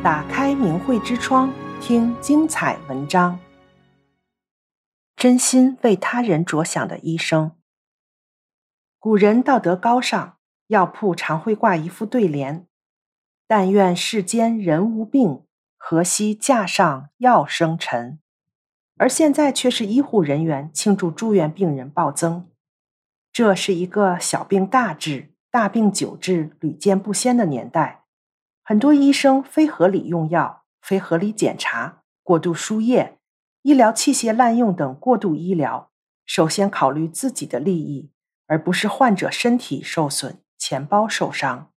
打开明慧之窗，听精彩文章。真心为他人着想的医生。古人道德高尚，药铺常会挂一副对联：“但愿世间人无病，何惜架上药生尘。”而现在却是医护人员庆祝住院病人暴增。这是一个小病大治、大病久治屡见不鲜的年代。很多医生非合理用药、非合理检查、过度输液、医疗器械滥用等过度医疗，首先考虑自己的利益，而不是患者身体受损、钱包受伤。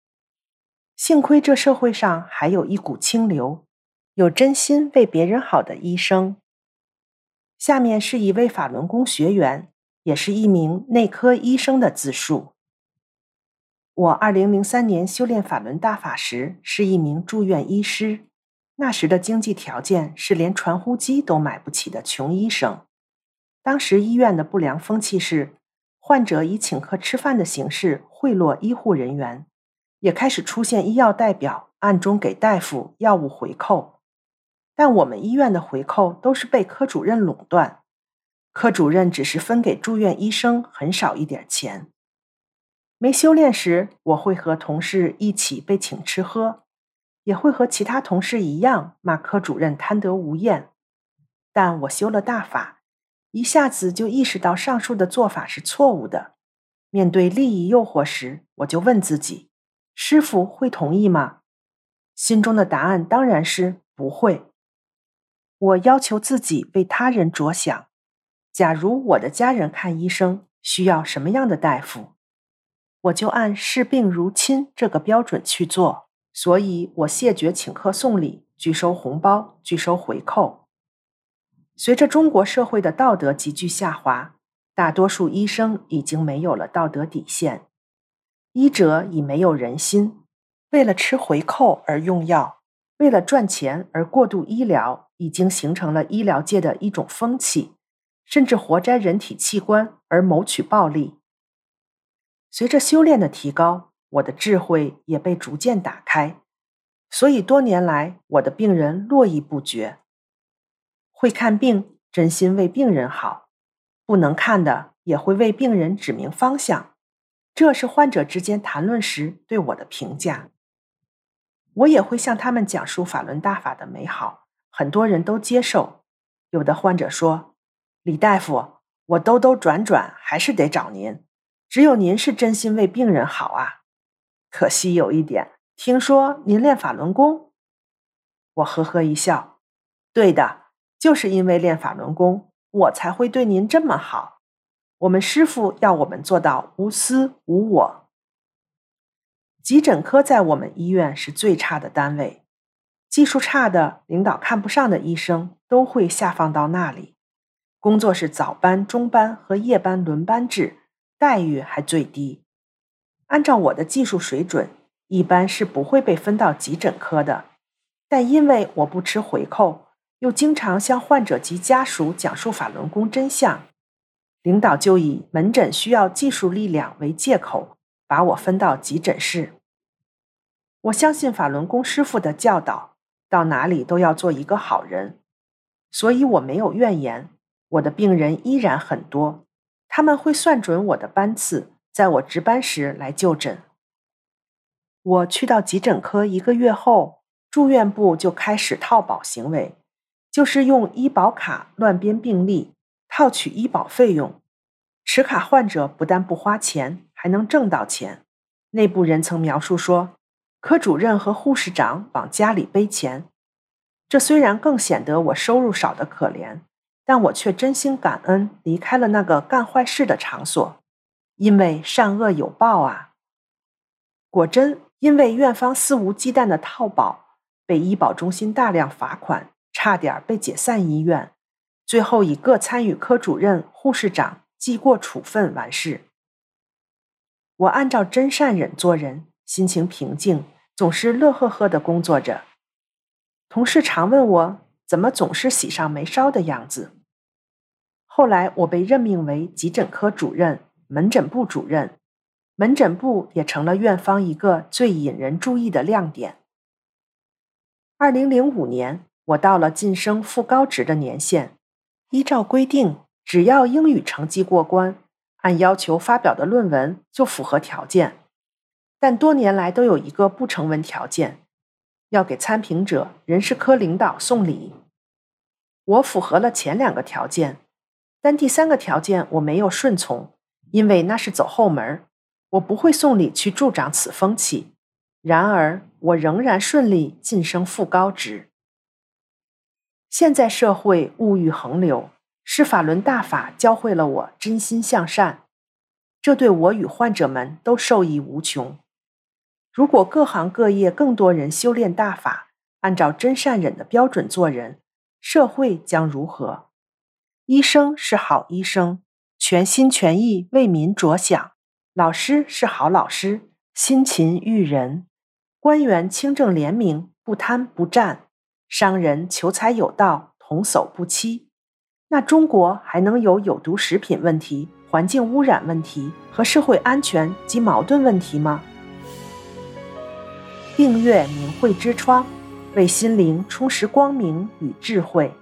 幸亏这社会上还有一股清流，有真心为别人好的医生。下面是一位法轮功学员，也是一名内科医生的自述。我二零零三年修炼法轮大法时，是一名住院医师。那时的经济条件是连传呼机都买不起的穷医生。当时医院的不良风气是，患者以请客吃饭的形式贿赂医护人员，也开始出现医药代表暗中给大夫药物回扣。但我们医院的回扣都是被科主任垄断，科主任只是分给住院医生很少一点钱。没修炼时，我会和同事一起被请吃喝，也会和其他同事一样骂科主任贪得无厌。但我修了大法，一下子就意识到上述的做法是错误的。面对利益诱惑时，我就问自己：师傅会同意吗？心中的答案当然是不会。我要求自己为他人着想。假如我的家人看医生需要什么样的大夫？我就按视病如亲这个标准去做，所以我谢绝请客送礼，拒收红包，拒收回扣。随着中国社会的道德急剧下滑，大多数医生已经没有了道德底线，医者已没有人心，为了吃回扣而用药，为了赚钱而过度医疗，已经形成了医疗界的一种风气，甚至活摘人体器官而谋取暴利。随着修炼的提高，我的智慧也被逐渐打开，所以多年来我的病人络绎不绝。会看病，真心为病人好；不能看的，也会为病人指明方向。这是患者之间谈论时对我的评价。我也会向他们讲述法轮大法的美好，很多人都接受。有的患者说：“李大夫，我兜兜转转还是得找您。”只有您是真心为病人好啊！可惜有一点，听说您练法轮功。我呵呵一笑，对的，就是因为练法轮功，我才会对您这么好。我们师傅要我们做到无私无我。急诊科在我们医院是最差的单位，技术差的、领导看不上的医生都会下放到那里。工作是早班、中班和夜班轮班制。待遇还最低，按照我的技术水准，一般是不会被分到急诊科的。但因为我不吃回扣，又经常向患者及家属讲述法轮功真相，领导就以门诊需要技术力量为借口，把我分到急诊室。我相信法轮功师傅的教导，到哪里都要做一个好人，所以我没有怨言。我的病人依然很多。他们会算准我的班次，在我值班时来就诊。我去到急诊科一个月后，住院部就开始套保行为，就是用医保卡乱编病历，套取医保费用。持卡患者不但不花钱，还能挣到钱。内部人曾描述说，科主任和护士长往家里背钱。这虽然更显得我收入少的可怜。但我却真心感恩离开了那个干坏事的场所，因为善恶有报啊！果真，因为院方肆无忌惮的套保，被医保中心大量罚款，差点被解散医院，最后以各参与科主任、护士长记过处分完事。我按照真善忍做人，心情平静，总是乐呵呵的工作着。同事常问我，怎么总是喜上眉梢的样子？后来我被任命为急诊科主任、门诊部主任，门诊部也成了院方一个最引人注意的亮点。二零零五年，我到了晋升副高职的年限，依照规定，只要英语成绩过关，按要求发表的论文就符合条件。但多年来都有一个不成文条件，要给参评者、人事科领导送礼。我符合了前两个条件，但第三个条件我没有顺从，因为那是走后门，我不会送礼去助长此风气。然而，我仍然顺利晋升副高职。现在社会物欲横流，是法轮大法教会了我真心向善，这对我与患者们都受益无穷。如果各行各业更多人修炼大法，按照真善忍的标准做人，社会将如何？医生是好医生，全心全意为民着想；老师是好老师，辛勤育人；官员清正廉明，不贪不占；商人求财有道，童叟不欺。那中国还能有有毒食品问题、环境污染问题和社会安全及矛盾问题吗？订阅明慧之窗，为心灵充实光明与智慧。